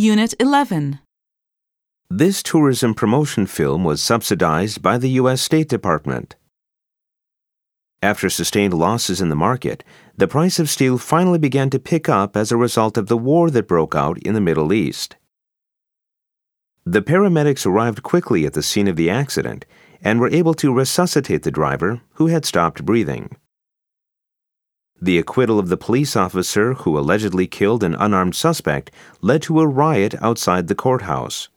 Unit 11. This tourism promotion film was subsidized by the U.S. State Department. After sustained losses in the market, the price of steel finally began to pick up as a result of the war that broke out in the Middle East. The paramedics arrived quickly at the scene of the accident and were able to resuscitate the driver, who had stopped breathing. The acquittal of the police officer who allegedly killed an unarmed suspect led to a riot outside the courthouse.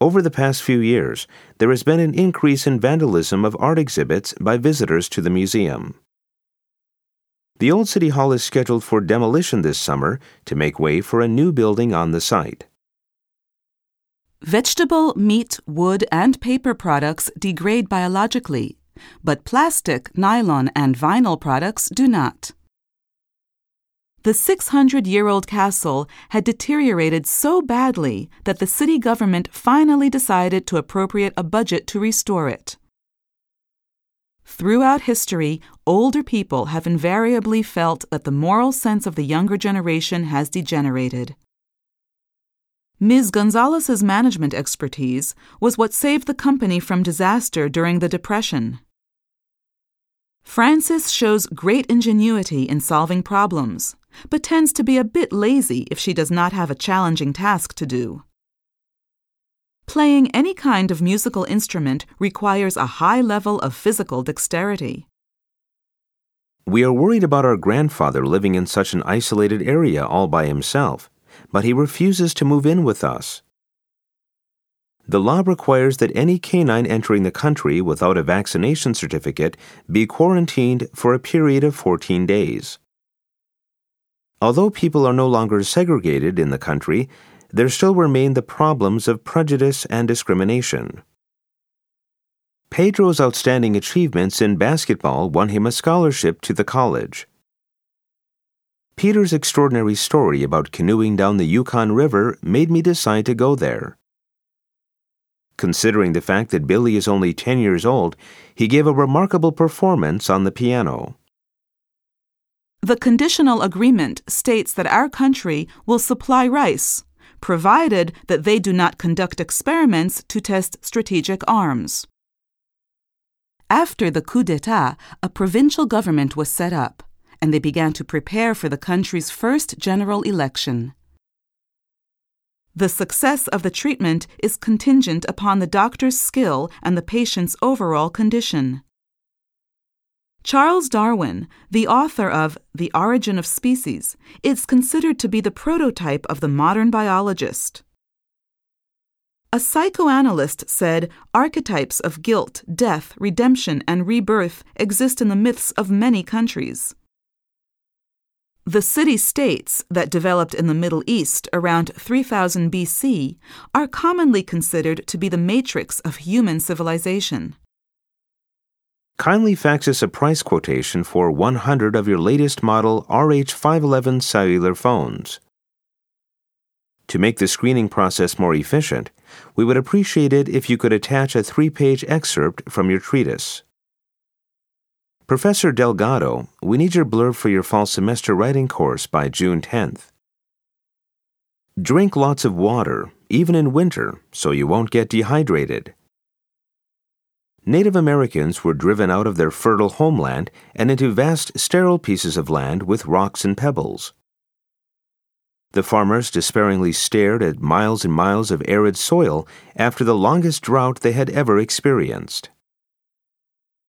Over the past few years, there has been an increase in vandalism of art exhibits by visitors to the museum. The old City Hall is scheduled for demolition this summer to make way for a new building on the site. Vegetable, meat, wood, and paper products degrade biologically, but plastic, nylon, and vinyl products do not. The 600 year old castle had deteriorated so badly that the city government finally decided to appropriate a budget to restore it. Throughout history, older people have invariably felt that the moral sense of the younger generation has degenerated. Ms. Gonzalez's management expertise was what saved the company from disaster during the Depression. Frances shows great ingenuity in solving problems, but tends to be a bit lazy if she does not have a challenging task to do. Playing any kind of musical instrument requires a high level of physical dexterity. We are worried about our grandfather living in such an isolated area all by himself, but he refuses to move in with us. The law requires that any canine entering the country without a vaccination certificate be quarantined for a period of 14 days. Although people are no longer segregated in the country, there still remain the problems of prejudice and discrimination. Pedro's outstanding achievements in basketball won him a scholarship to the college. Peter's extraordinary story about canoeing down the Yukon River made me decide to go there. Considering the fact that Billy is only 10 years old, he gave a remarkable performance on the piano. The conditional agreement states that our country will supply rice, provided that they do not conduct experiments to test strategic arms. After the coup d'etat, a provincial government was set up, and they began to prepare for the country's first general election. The success of the treatment is contingent upon the doctor's skill and the patient's overall condition. Charles Darwin, the author of The Origin of Species, is considered to be the prototype of the modern biologist. A psychoanalyst said archetypes of guilt, death, redemption, and rebirth exist in the myths of many countries. The city states that developed in the Middle East around 3000 BC are commonly considered to be the matrix of human civilization. Kindly fax us a price quotation for 100 of your latest model RH511 cellular phones. To make the screening process more efficient, we would appreciate it if you could attach a three page excerpt from your treatise. Professor Delgado, we need your blurb for your fall semester writing course by June 10th. Drink lots of water, even in winter, so you won't get dehydrated. Native Americans were driven out of their fertile homeland and into vast sterile pieces of land with rocks and pebbles. The farmers despairingly stared at miles and miles of arid soil after the longest drought they had ever experienced.